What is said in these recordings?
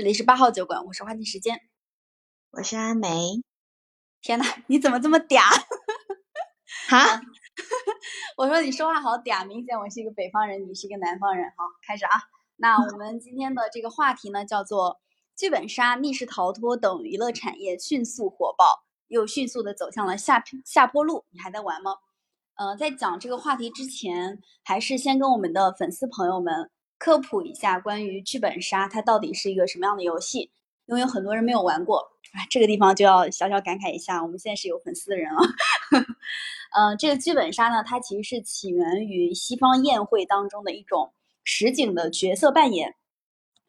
这里是八号酒馆，我是花季时间，我是阿梅。天呐，你怎么这么嗲？哈？我说你说话好嗲，明显我是一个北方人，你是一个南方人。好，开始啊。那我们今天的这个话题呢，叫做剧本杀、密室逃脱等娱乐产业迅速火爆，又迅速的走向了下下坡路。你还在玩吗？呃，在讲这个话题之前，还是先跟我们的粉丝朋友们科普一下关于剧本杀它到底是一个什么样的游戏，因为有很多人没有玩过。哎，这个地方就要小小感慨一下，我们现在是有粉丝的人了。嗯，这个剧本杀呢，它其实是起源于西方宴会当中的一种实景的角色扮演，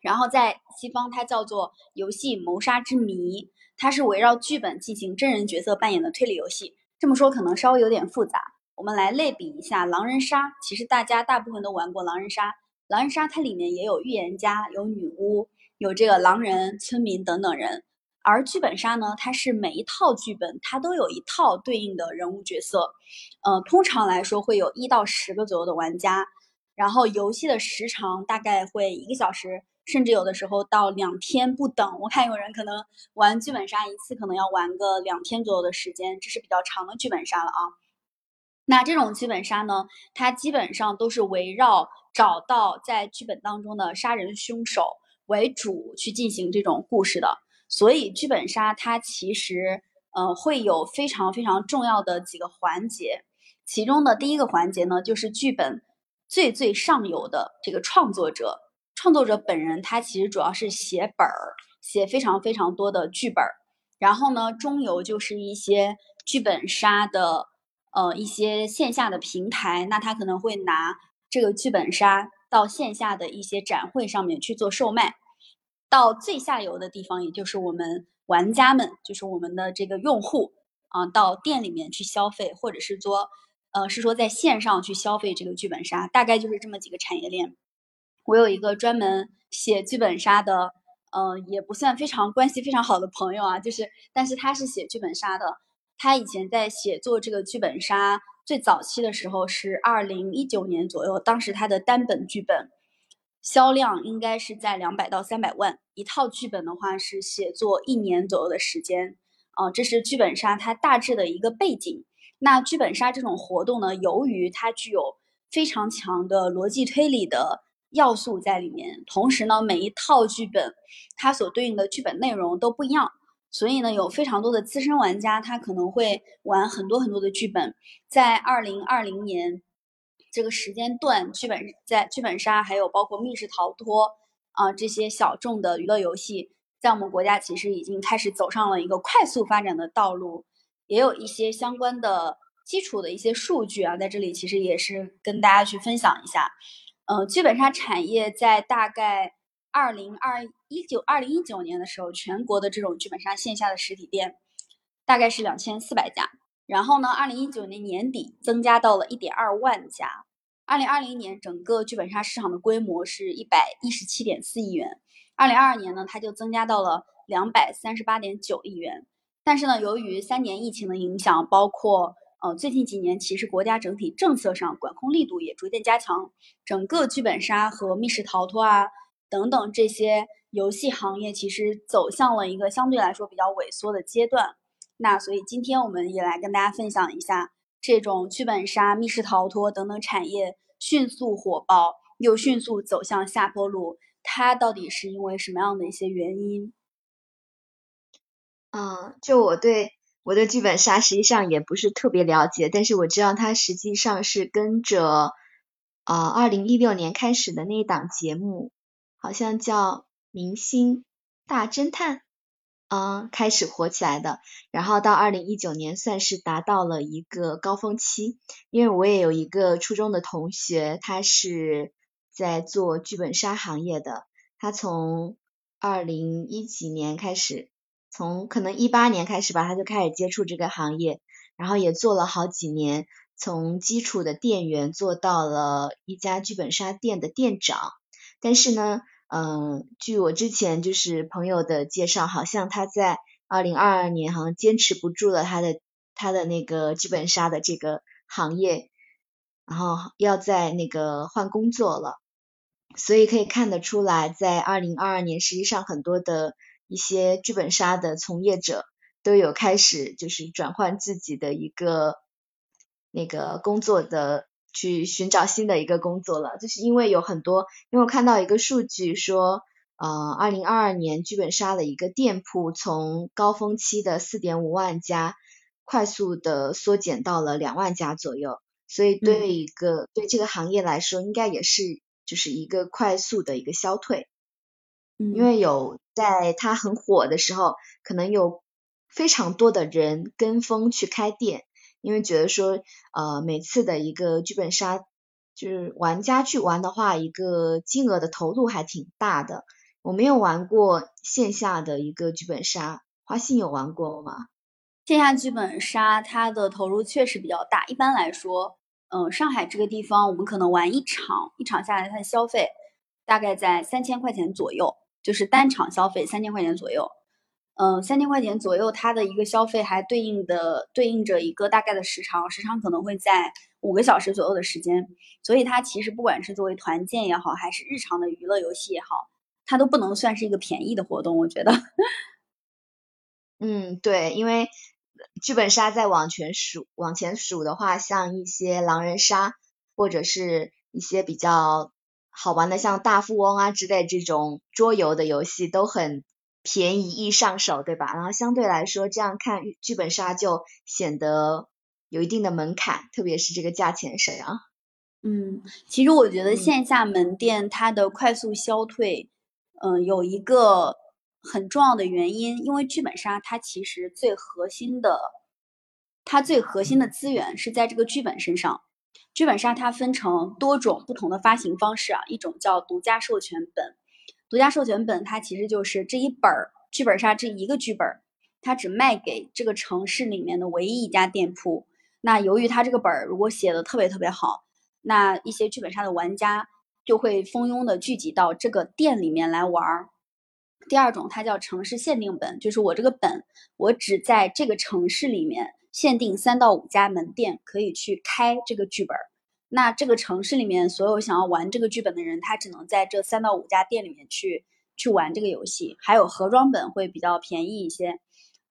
然后在西方它叫做游戏谋杀之谜，它是围绕剧本进行真人角色扮演的推理游戏。这么说可能稍微有点复杂。我们来类比一下狼人杀，其实大家大部分都玩过狼人杀。狼人杀它里面也有预言家、有女巫、有这个狼人、村民等等人。而剧本杀呢，它是每一套剧本它都有一套对应的人物角色，呃，通常来说会有一到十个左右的玩家。然后游戏的时长大概会一个小时，甚至有的时候到两天不等。我看有人可能玩剧本杀一次可能要玩个两天左右的时间，这是比较长的剧本杀了啊。那这种剧本杀呢，它基本上都是围绕找到在剧本当中的杀人凶手为主去进行这种故事的。所以剧本杀它其实呃会有非常非常重要的几个环节，其中的第一个环节呢，就是剧本最最上游的这个创作者，创作者本人他其实主要是写本儿，写非常非常多的剧本儿。然后呢，中游就是一些剧本杀的。呃，一些线下的平台，那他可能会拿这个剧本杀到线下的一些展会上面去做售卖，到最下游的地方，也就是我们玩家们，就是我们的这个用户啊，到店里面去消费，或者是说，呃，是说在线上去消费这个剧本杀，大概就是这么几个产业链。我有一个专门写剧本杀的，呃，也不算非常关系非常好的朋友啊，就是，但是他是写剧本杀的。他以前在写作这个剧本杀最早期的时候是二零一九年左右，当时它的单本剧本销量应该是在两百到三百万一套剧本的话是写作一年左右的时间，啊，这是剧本杀它大致的一个背景。那剧本杀这种活动呢，由于它具有非常强的逻辑推理的要素在里面，同时呢，每一套剧本它所对应的剧本内容都不一样。所以呢，有非常多的资深玩家，他可能会玩很多很多的剧本。在二零二零年这个时间段，剧本在剧本杀，还有包括密室逃脱啊这些小众的娱乐游戏，在我们国家其实已经开始走上了一个快速发展的道路。也有一些相关的基础的一些数据啊，在这里其实也是跟大家去分享一下。嗯，剧本杀产业在大概。二零二一九二零一九年的时候，全国的这种剧本杀线下的实体店大概是两千四百家。然后呢，二零一九年年底增加到了一点二万家。二零二零年整个剧本杀市场的规模是一百一十七点四亿元。二零二二年呢，它就增加到了两百三十八点九亿元。但是呢，由于三年疫情的影响，包括呃最近几年其实国家整体政策上管控力度也逐渐加强，整个剧本杀和密室逃脱啊。等等，这些游戏行业其实走向了一个相对来说比较萎缩的阶段。那所以今天我们也来跟大家分享一下，这种剧本杀、密室逃脱等等产业迅速火爆又迅速走向下坡路，它到底是因为什么样的一些原因？嗯，就我对我对剧本杀实际上也不是特别了解，但是我知道它实际上是跟着呃，二零一六年开始的那一档节目。好像叫《明星大侦探》，嗯，开始火起来的，然后到二零一九年算是达到了一个高峰期。因为我也有一个初中的同学，他是在做剧本杀行业的，他从二零一几年开始，从可能一八年开始吧，他就开始接触这个行业，然后也做了好几年，从基础的店员做到了一家剧本杀店的店长，但是呢。嗯，据我之前就是朋友的介绍，好像他在二零二二年好像坚持不住了他的他的那个剧本杀的这个行业，然后要在那个换工作了。所以可以看得出来，在二零二二年，实际上很多的一些剧本杀的从业者都有开始就是转换自己的一个那个工作的。去寻找新的一个工作了，就是因为有很多，因为我看到一个数据说，呃，二零二二年剧本杀的一个店铺从高峰期的四点五万家，快速的缩减到了两万家左右，所以对一个对这个行业来说，应该也是就是一个快速的一个消退，因为有在它很火的时候，可能有非常多的人跟风去开店。因为觉得说，呃，每次的一个剧本杀，就是玩家去玩的话，一个金额的投入还挺大的。我没有玩过线下的一个剧本杀，花信有玩过吗？线下剧本杀它的投入确实比较大。一般来说，嗯，上海这个地方，我们可能玩一场，一场下来它的消费大概在三千块钱左右，就是单场消费三千块钱左右。嗯，三千块钱左右，它的一个消费还对应的对应着一个大概的时长，时长可能会在五个小时左右的时间，所以它其实不管是作为团建也好，还是日常的娱乐游戏也好，它都不能算是一个便宜的活动，我觉得。嗯，对，因为剧本杀再往前数往前数的话，像一些狼人杀或者是一些比较好玩的，像大富翁啊之类这种桌游的游戏都很。便宜易上手，对吧？然后相对来说，这样看剧本杀就显得有一定的门槛，特别是这个价钱上。嗯，其实我觉得线下门店它的快速消退，嗯，有一个很重要的原因，因为剧本杀它其实最核心的，它最核心的资源是在这个剧本身上。剧本杀它分成多种不同的发行方式啊，一种叫独家授权本。独家授权本，它其实就是这一本儿剧本杀这一个剧本，它只卖给这个城市里面的唯一一家店铺。那由于它这个本儿如果写的特别特别好，那一些剧本杀的玩家就会蜂拥的聚集到这个店里面来玩儿。第二种，它叫城市限定本，就是我这个本，我只在这个城市里面限定三到五家门店可以去开这个剧本儿。那这个城市里面所有想要玩这个剧本的人，他只能在这三到五家店里面去去玩这个游戏。还有盒装本会比较便宜一些，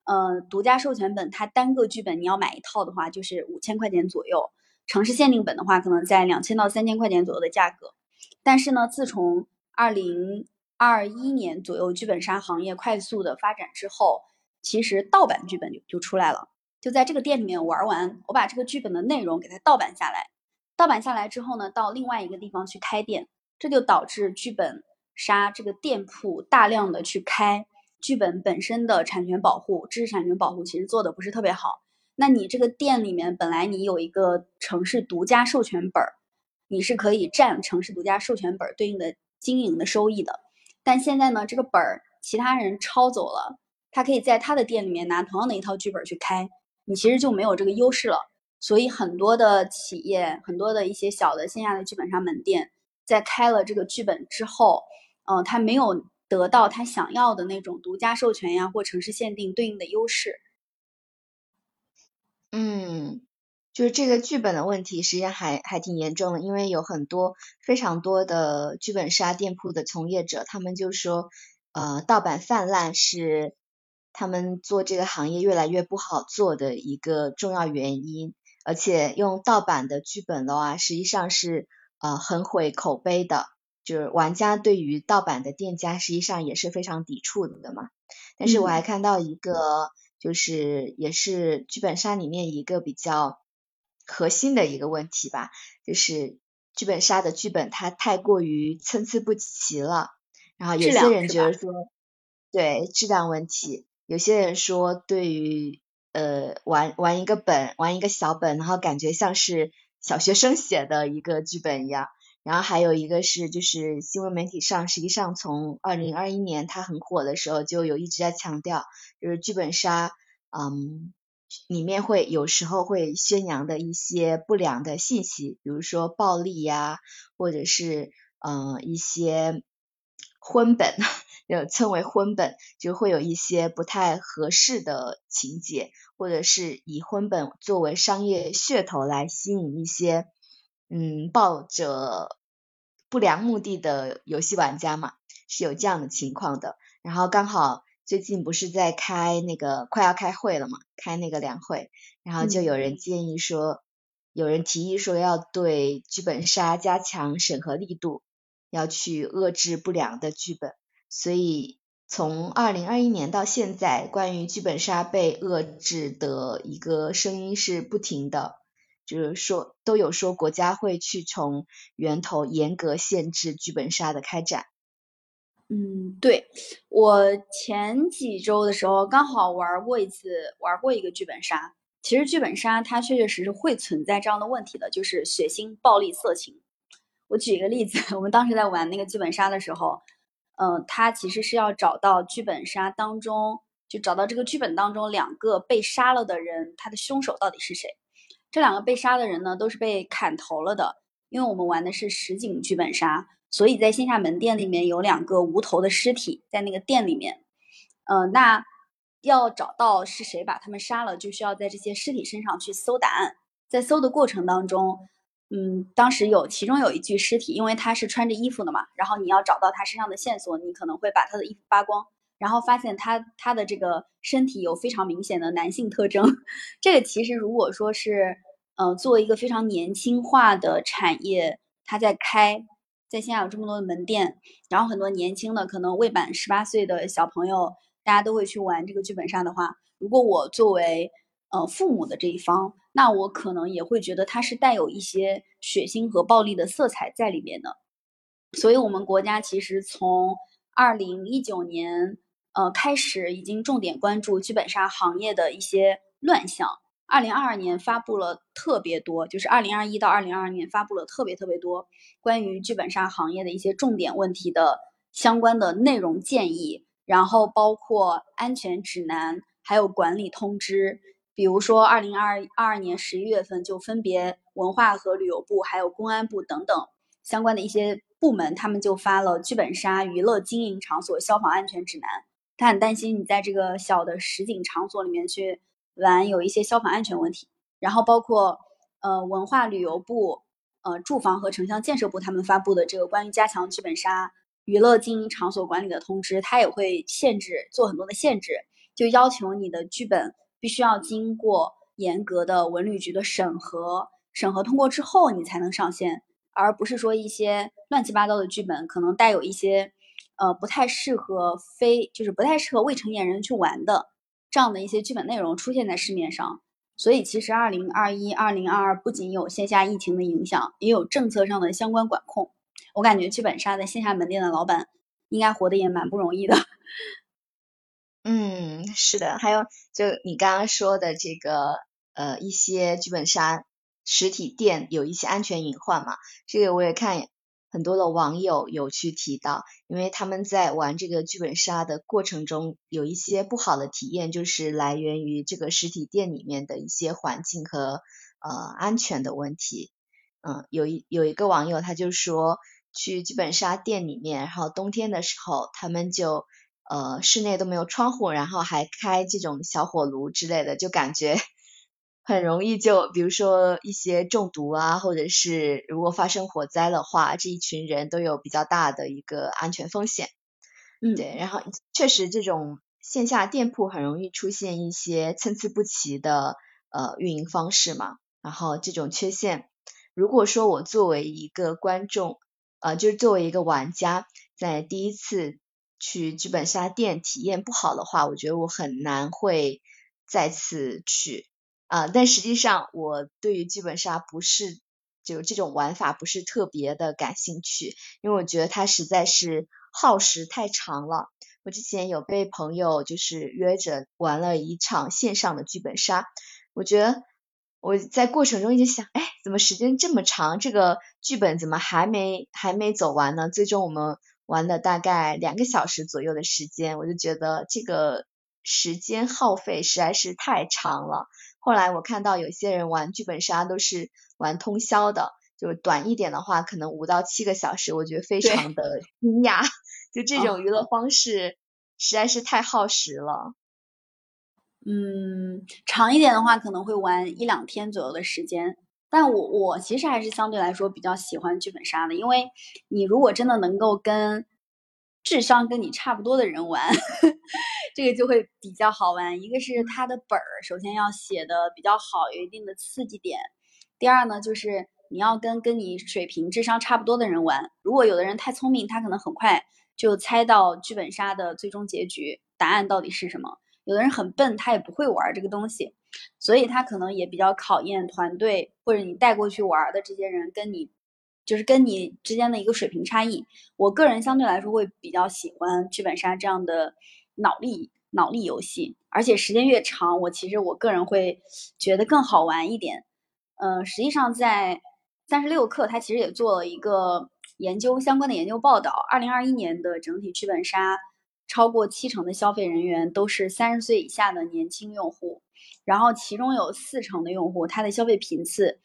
呃，独家授权本它单个剧本你要买一套的话就是五千块钱左右，城市限定本的话可能在两千到三千块钱左右的价格。但是呢，自从二零二一年左右剧本杀行业快速的发展之后，其实盗版剧本就就出来了，就在这个店里面玩完，我把这个剧本的内容给它盗版下来。盗版下来之后呢，到另外一个地方去开店，这就导致剧本杀这个店铺大量的去开剧本本身的产权保护、知识产权保护其实做的不是特别好。那你这个店里面本来你有一个城市独家授权本儿，你是可以占城市独家授权本儿对应的经营的收益的。但现在呢，这个本儿其他人抄走了，他可以在他的店里面拿同样的一套剧本去开，你其实就没有这个优势了。所以很多的企业，很多的一些小的线下的剧本杀门店，在开了这个剧本之后，嗯，他没有得到他想要的那种独家授权呀或城市限定对应的优势。嗯，就是这个剧本的问题，实际上还还挺严重的，因为有很多非常多的剧本杀店铺的从业者，他们就说，呃，盗版泛滥是他们做这个行业越来越不好做的一个重要原因。而且用盗版的剧本的话，实际上是呃很毁口碑的，就是玩家对于盗版的店家实际上也是非常抵触的嘛。但是我还看到一个，就是也是剧本杀里面一个比较核心的一个问题吧，就是剧本杀的剧本它太过于参差不齐了，然后有些人觉得说，对质量问题，有些人说对于。呃，玩玩一个本，玩一个小本，然后感觉像是小学生写的一个剧本一样。然后还有一个是，就是新闻媒体上，实际上从二零二一年它很火的时候，就有一直在强调，就是剧本杀，嗯，里面会有时候会宣扬的一些不良的信息，比如说暴力呀，或者是嗯一些婚本。就称为婚本，就会有一些不太合适的情节，或者是以婚本作为商业噱头来吸引一些，嗯，抱着不良目的的游戏玩家嘛，是有这样的情况的。然后刚好最近不是在开那个快要开会了嘛，开那个两会，然后就有人建议说，有人提议说要对剧本杀加强审核力度，要去遏制不良的剧本。所以从二零二一年到现在，关于剧本杀被遏制的一个声音是不停的。就是说，都有说国家会去从源头严格限制剧本杀的开展。嗯，对我前几周的时候刚好玩过一次，玩过一个剧本杀。其实剧本杀它确确实实会存在这样的问题的，就是血腥、暴力、色情。我举一个例子，我们当时在玩那个剧本杀的时候，嗯，他其实是要找到剧本杀当中，就找到这个剧本当中两个被杀了的人，他的凶手到底是谁。这两个被杀的人呢，都是被砍头了的。因为我们玩的是实景剧本杀，所以在线下门店里面有两个无头的尸体在那个店里面。嗯，那要找到是谁把他们杀了，就需要在这些尸体身上去搜答案。在搜的过程当中，嗯，当时有其中有一具尸体，因为他是穿着衣服的嘛，然后你要找到他身上的线索，你可能会把他的衣服扒光。然后发现他他的这个身体有非常明显的男性特征，这个其实如果说是，呃，作为一个非常年轻化的产业，他在开，在线下有这么多的门店，然后很多年轻的可能未满十八岁的小朋友，大家都会去玩这个剧本杀的话，如果我作为呃父母的这一方，那我可能也会觉得它是带有一些血腥和暴力的色彩在里面的，所以我们国家其实从二零一九年。呃，开始已经重点关注剧本杀行业的一些乱象。二零二二年发布了特别多，就是二零二一到二零二二年发布了特别特别多关于剧本杀行业的一些重点问题的相关的内容建议，然后包括安全指南，还有管理通知。比如说，二零二二二年十一月份就分别文化和旅游部，还有公安部等等相关的一些部门，他们就发了剧本杀娱乐经营场所消防安全指南。他很担心你在这个小的实景场所里面去玩，有一些消防安全问题。然后包括呃文化旅游部、呃住房和城乡建设部他们发布的这个关于加强剧本杀娱乐经营场所管理的通知，它也会限制做很多的限制，就要求你的剧本必须要经过严格的文旅局的审核，审核通过之后你才能上线，而不是说一些乱七八糟的剧本可能带有一些。呃，不太适合非，就是不太适合未成年人去玩的这样的一些剧本内容出现在市面上，所以其实二零二一、二零二二不仅有线下疫情的影响，也有政策上的相关管控。我感觉剧本杀在线下门店的老板应该活得也蛮不容易的。嗯，是的，还有就你刚刚说的这个呃一些剧本杀实体店有一些安全隐患嘛，这个我也看。很多的网友有去提到，因为他们在玩这个剧本杀的过程中，有一些不好的体验，就是来源于这个实体店里面的一些环境和呃安全的问题。嗯，有一有一个网友他就说，去剧本杀店里面，然后冬天的时候，他们就呃室内都没有窗户，然后还开这种小火炉之类的，就感觉。很容易就，比如说一些中毒啊，或者是如果发生火灾的话，这一群人都有比较大的一个安全风险。嗯，对，然后确实这种线下店铺很容易出现一些参差不齐的呃运营方式嘛。然后这种缺陷，如果说我作为一个观众，呃，就是作为一个玩家，在第一次去剧本杀店体验不好的话，我觉得我很难会再次去。啊，但实际上我对于剧本杀不是就这种玩法不是特别的感兴趣，因为我觉得它实在是耗时太长了。我之前有被朋友就是约着玩了一场线上的剧本杀，我觉得我在过程中一直想，哎，怎么时间这么长？这个剧本怎么还没还没走完呢？最终我们玩了大概两个小时左右的时间，我就觉得这个时间耗费实在是太长了。后来我看到有些人玩剧本杀都是玩通宵的，就是短一点的话可能五到七个小时，我觉得非常的惊讶。就这种娱乐方式实在是太耗时了。嗯，长一点的话可能会玩一两天左右的时间，但我我其实还是相对来说比较喜欢剧本杀的，因为你如果真的能够跟智商跟你差不多的人玩，这个就会比较好玩。一个是他的本儿，首先要写的比较好，有一定的刺激点；第二呢，就是你要跟跟你水平、智商差不多的人玩。如果有的人太聪明，他可能很快就猜到剧本杀的最终结局答案到底是什么；有的人很笨，他也不会玩这个东西。所以他可能也比较考验团队，或者你带过去玩的这些人跟你，就是跟你之间的一个水平差异。我个人相对来说会比较喜欢剧本杀这样的脑力脑力游戏，而且时间越长，我其实我个人会觉得更好玩一点。嗯，实际上在三十六氪，他其实也做了一个研究相关的研究报道，二零二一年的整体剧本杀超过七成的消费人员都是三十岁以下的年轻用户。然后其中有四成的用户，他的消费频次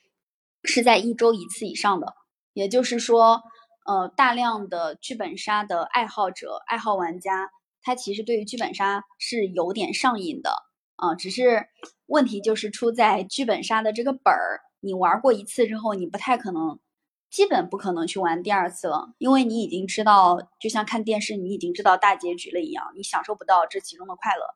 是在一周一次以上的，也就是说，呃，大量的剧本杀的爱好者、爱好玩家，他其实对于剧本杀是有点上瘾的啊。只是问题就是出在剧本杀的这个本儿，你玩过一次之后，你不太可能，基本不可能去玩第二次了，因为你已经知道，就像看电视，你已经知道大结局了一样，你享受不到这其中的快乐。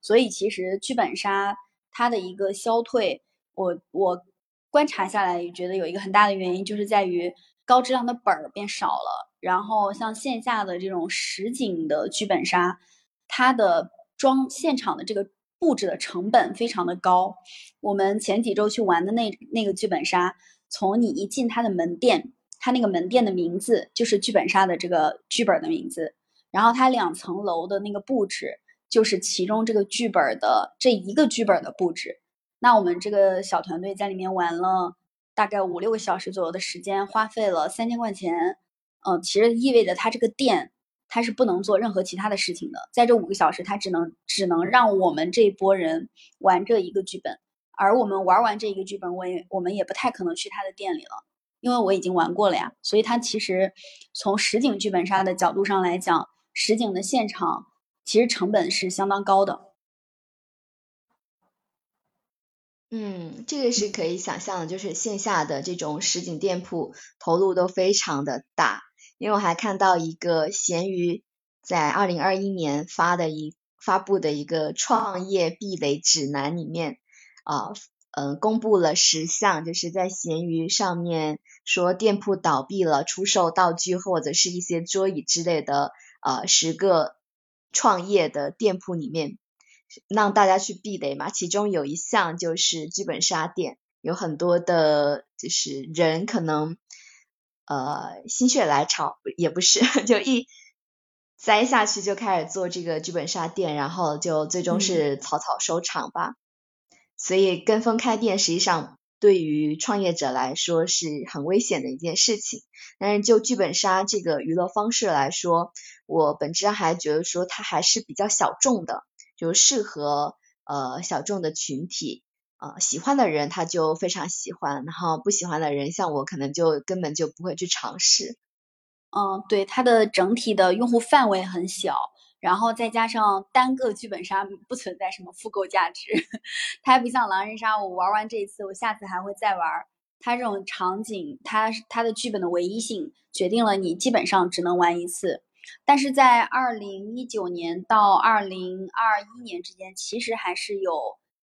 所以其实剧本杀。它的一个消退，我我观察下来也觉得有一个很大的原因，就是在于高质量的本儿变少了。然后像线下的这种实景的剧本杀，它的装现场的这个布置的成本非常的高。我们前几周去玩的那那个剧本杀，从你一进他的门店，他那个门店的名字就是剧本杀的这个剧本的名字，然后它两层楼的那个布置。就是其中这个剧本的这一个剧本的布置，那我们这个小团队在里面玩了大概五六个小时左右的时间，花费了三千块钱。嗯，其实意味着他这个店他是不能做任何其他的事情的，在这五个小时他只能只能让我们这一波人玩这一个剧本，而我们玩完这一个剧本，我也我们也不太可能去他的店里了，因为我已经玩过了呀。所以他其实从实景剧本杀的角度上来讲，实景的现场。其实成本是相当高的。嗯，这个是可以想象的，就是线下的这种实景店铺投入都非常的大。因为我还看到一个闲鱼在二零二一年发的一发布的一个创业避雷指南里面啊，嗯，公布了十项，就是在闲鱼上面说店铺倒闭了，出售道具或者是一些桌椅之类的呃十个。创业的店铺里面，让大家去避雷嘛。其中有一项就是剧本杀店，有很多的，就是人可能呃心血来潮，也不是，就一栽下去就开始做这个剧本杀店，然后就最终是草草收场吧。所以跟风开店，实际上对于创业者来说是很危险的一件事情。但是就剧本杀这个娱乐方式来说，我本质上还觉得说它还是比较小众的，就适合呃小众的群体，呃喜欢的人他就非常喜欢，然后不喜欢的人像我可能就根本就不会去尝试。嗯，对，它的整体的用户范围很小，然后再加上单个剧本杀不存在什么复购价值，它还不像狼人杀，我玩完这一次，我下次还会再玩。它这种场景，它它的剧本的唯一性决定了你基本上只能玩一次。但是在二零一九年到二零二一年之间，其实还是有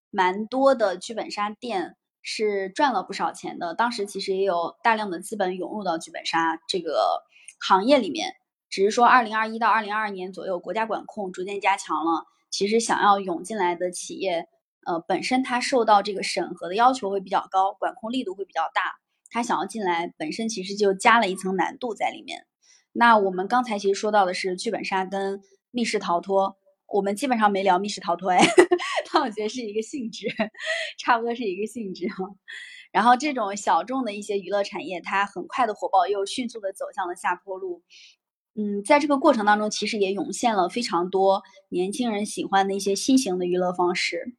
蛮多的剧本杀店是赚了不少钱的。当时其实也有大量的资本涌入到剧本杀这个行业里面，只是说二零二一到二零二二年左右，国家管控逐渐加强了，其实想要涌进来的企业，呃，本身它受到这个审核的要求会比较高，管控力度会比较大，它想要进来本身其实就加了一层难度在里面。那我们刚才其实说到的是剧本杀跟密室逃脱，我们基本上没聊密室逃脱哎，但我觉得是一个性质，差不多是一个性质哈。然后这种小众的一些娱乐产业，它很快的火爆，又迅速的走向了下坡路。嗯，在这个过程当中，其实也涌现了非常多年轻人喜欢的一些新型的娱乐方式。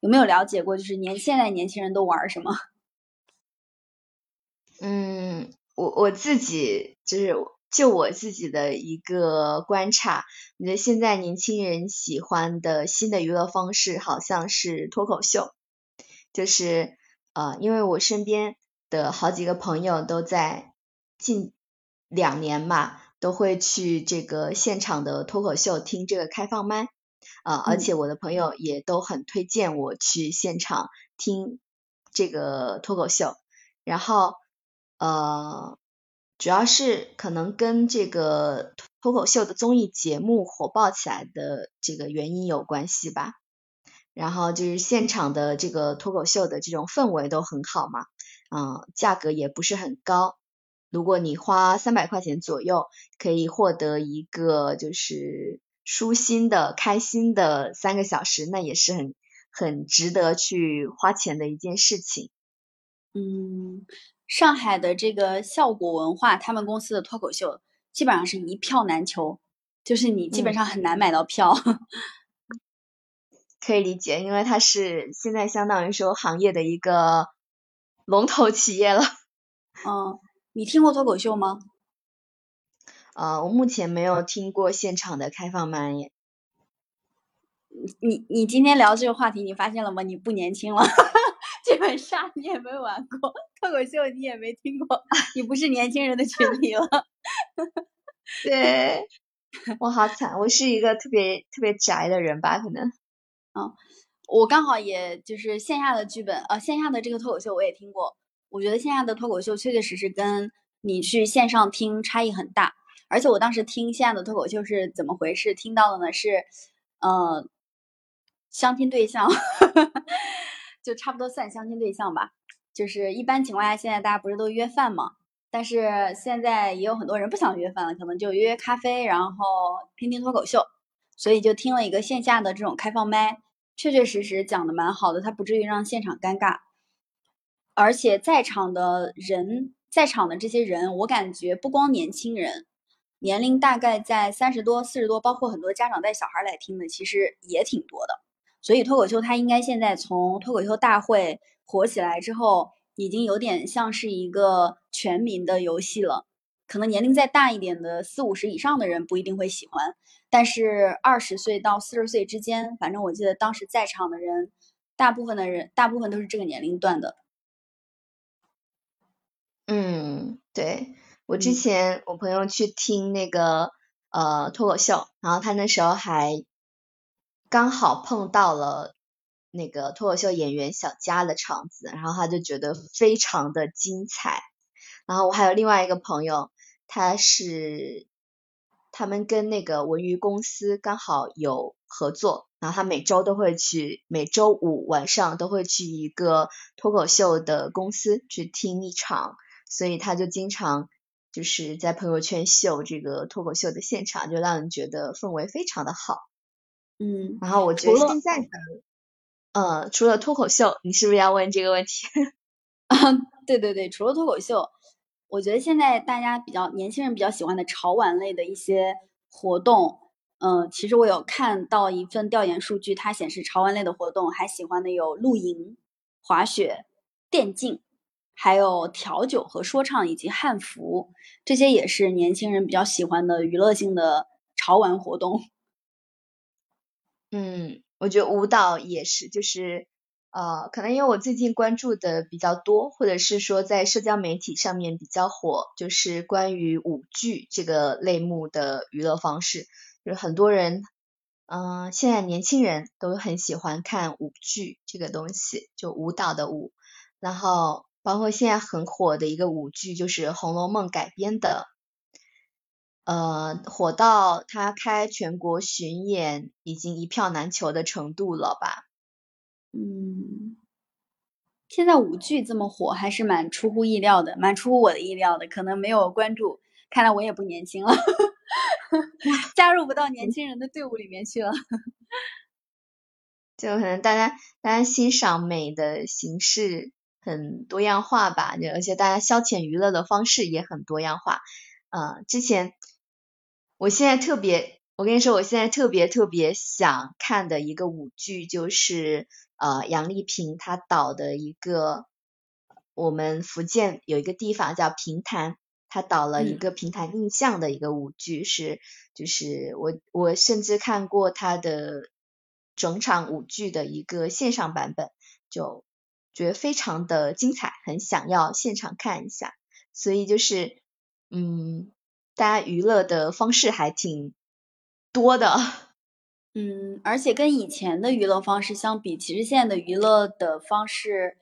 有没有了解过？就是年现在年轻人都玩什么？嗯，我我自己就是。就我自己的一个观察，我觉得现在年轻人喜欢的新的娱乐方式好像是脱口秀，就是呃，因为我身边的好几个朋友都在近两年嘛，都会去这个现场的脱口秀听这个开放麦啊，而且我的朋友也都很推荐我去现场听这个脱口秀，然后呃，主要是可能跟这个脱口秀的综艺节目火爆起来的这个原因有关系吧。然后就是现场的这个脱口秀的这种氛围都很好嘛，嗯，价格也不是很高。如果你花三百块钱左右，可以获得一个就是舒心的、开心的三个小时，那也是很很值得去花钱的一件事情。嗯，上海的这个效果文化，他们公司的脱口秀基本上是一票难求，就是你基本上很难买到票。可以理解，因为它是现在相当于说行业的一个龙头企业了。嗯，你听过脱口秀吗？呃，我目前没有听过现场的开放麦耶。你你今天聊这个话题，你发现了吗？你不年轻了，剧本杀你也没玩过，脱口秀你也没听过，你不是年轻人的群 体了。对，我好惨，我是一个特别特别宅的人吧，可能。嗯，我刚好也就是线下的剧本，呃，线下的这个脱口秀我也听过。我觉得线下的脱口秀确确实实跟你去线上听差异很大。而且我当时听线下的脱口秀是怎么回事？听到的呢是，呃，相亲对象，就差不多算相亲对象吧。就是一般情况下，现在大家不是都约饭吗？但是现在也有很多人不想约饭了，可能就约约咖啡，然后听听脱口秀。所以就听了一个线下的这种开放麦，确确实实讲的蛮好的，他不至于让现场尴尬。而且在场的人，在场的这些人，我感觉不光年轻人，年龄大概在三十多、四十多，包括很多家长带小孩来听的，其实也挺多的。所以脱口秀它应该现在从脱口秀大会火起来之后，已经有点像是一个全民的游戏了。可能年龄再大一点的四五十以上的人不一定会喜欢，但是二十岁到四十岁之间，反正我记得当时在场的人，大部分的人，大部分都是这个年龄段的。嗯，对我之前我朋友去听那个呃脱口秀，然后他那时候还刚好碰到了那个脱口秀演员小佳的场子，然后他就觉得非常的精彩。然后我还有另外一个朋友。他是他们跟那个文娱公司刚好有合作，然后他每周都会去，每周五晚上都会去一个脱口秀的公司去听一场，所以他就经常就是在朋友圈秀这个脱口秀的现场，就让人觉得氛围非常的好。嗯，然后我觉得现在的，呃，除了脱口秀，你是不是要问这个问题？啊，对对对，除了脱口秀。我觉得现在大家比较年轻人比较喜欢的潮玩类的一些活动，嗯，其实我有看到一份调研数据，它显示潮玩类的活动还喜欢的有露营、滑雪、电竞，还有调酒和说唱以及汉服，这些也是年轻人比较喜欢的娱乐性的潮玩活动。嗯，我觉得舞蹈也是，就是。呃，可能因为我最近关注的比较多，或者是说在社交媒体上面比较火，就是关于舞剧这个类目的娱乐方式，就是很多人，嗯，现在年轻人都很喜欢看舞剧这个东西，就舞蹈的舞，然后包括现在很火的一个舞剧就是《红楼梦》改编的，呃，火到他开全国巡演已经一票难求的程度了吧。嗯，现在舞剧这么火，还是蛮出乎意料的，蛮出乎我的意料的。可能没有关注，看来我也不年轻了，加入不到年轻人的队伍里面去了。就可能大家大家欣赏美的形式很多样化吧，就而且大家消遣娱乐的方式也很多样化。嗯，之前我现在特别，我跟你说，我现在特别特别想看的一个舞剧就是。呃，杨丽萍她导的一个，我们福建有一个地方叫平潭，她导了一个平潭印象的一个舞剧，是就是我我甚至看过她的整场舞剧的一个线上版本，就觉得非常的精彩，很想要现场看一下。所以就是，嗯，大家娱乐的方式还挺多的。嗯，而且跟以前的娱乐方式相比，其实现在的娱乐的方式，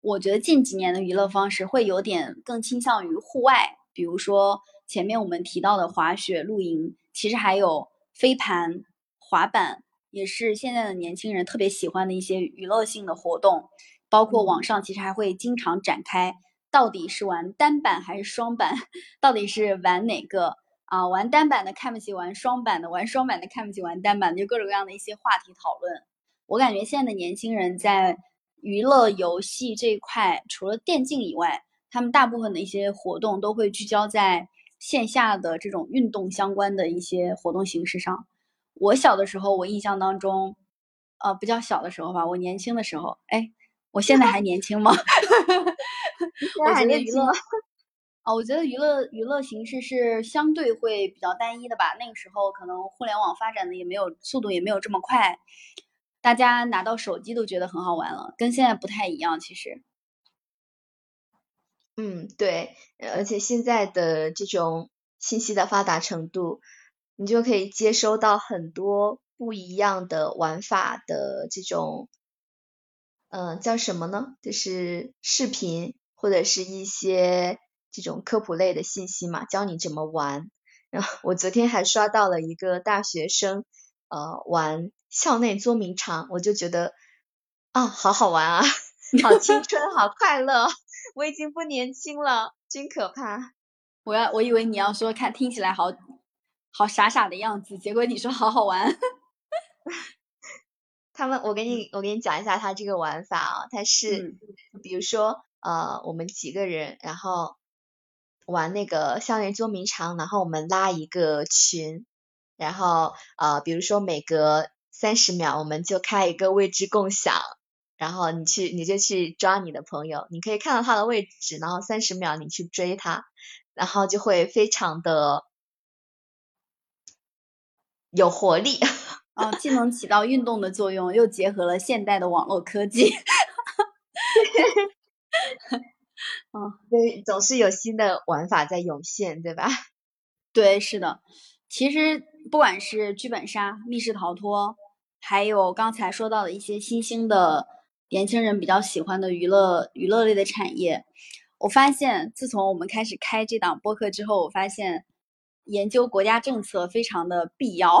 我觉得近几年的娱乐方式会有点更倾向于户外，比如说前面我们提到的滑雪、露营，其实还有飞盘、滑板，也是现在的年轻人特别喜欢的一些娱乐性的活动。包括网上其实还会经常展开，到底是玩单板还是双板？到底是玩哪个？啊，玩单板的看不起玩双板的，玩双板的看不起玩单板的，就各种各样的一些话题讨论。我感觉现在的年轻人在娱乐游戏这一块，除了电竞以外，他们大部分的一些活动都会聚焦在线下的这种运动相关的一些活动形式上。我小的时候，我印象当中，呃，比较小的时候吧，我年轻的时候，哎，我现在还年轻吗？我觉得娱乐。啊，我觉得娱乐娱乐形式是相对会比较单一的吧。那个时候可能互联网发展的也没有速度也没有这么快，大家拿到手机都觉得很好玩了，跟现在不太一样。其实，嗯，对，而且现在的这种信息的发达程度，你就可以接收到很多不一样的玩法的这种，嗯，叫什么呢？就是视频或者是一些。这种科普类的信息嘛，教你怎么玩。然后我昨天还刷到了一个大学生，呃，玩校内捉迷藏，我就觉得啊，好好玩啊，好青春，好快乐。我已经不年轻了，真可怕。我要，我以为你要说看听起来好好傻傻的样子，结果你说好好玩。他们，我给你，我给你讲一下他这个玩法啊，他是，比如说，呃，我们几个人，然后。玩那个校园捉迷藏，然后我们拉一个群，然后呃，比如说每隔三十秒我们就开一个位置共享，然后你去你就去抓你的朋友，你可以看到他的位置，然后三十秒你去追他，然后就会非常的有活力。哦，既能起到运动的作用，又结合了现代的网络科技。嗯，对，总是有新的玩法在涌现，对吧？对，是的。其实不管是剧本杀、密室逃脱，还有刚才说到的一些新兴的年轻人比较喜欢的娱乐娱乐类的产业，我发现自从我们开始开这档播客之后，我发现研究国家政策非常的必要，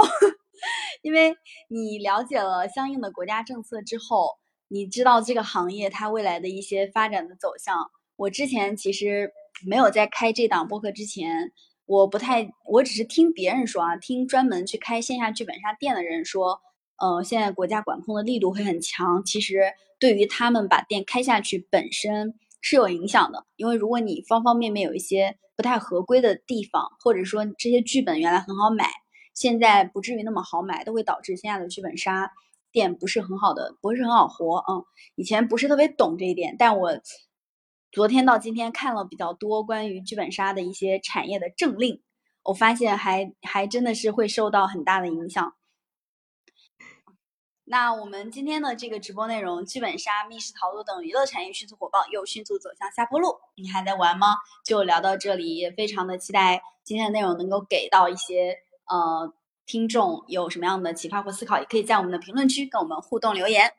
因为你了解了相应的国家政策之后，你知道这个行业它未来的一些发展的走向。我之前其实没有在开这档播客之前，我不太，我只是听别人说啊，听专门去开线下剧本杀店的人说，呃，现在国家管控的力度会很强，其实对于他们把店开下去本身是有影响的，因为如果你方方面面有一些不太合规的地方，或者说这些剧本原来很好买，现在不至于那么好买，都会导致现在的剧本杀店不是很好的，不是很好活嗯，以前不是特别懂这一点，但我。昨天到今天看了比较多关于剧本杀的一些产业的政令，我发现还还真的是会受到很大的影响。那我们今天的这个直播内容，剧本杀、密室逃脱等娱乐产业迅速火爆，又迅速走向下坡路，你还在玩吗？就聊到这里，也非常的期待今天的内容能够给到一些呃听众有什么样的启发或思考，也可以在我们的评论区跟我们互动留言。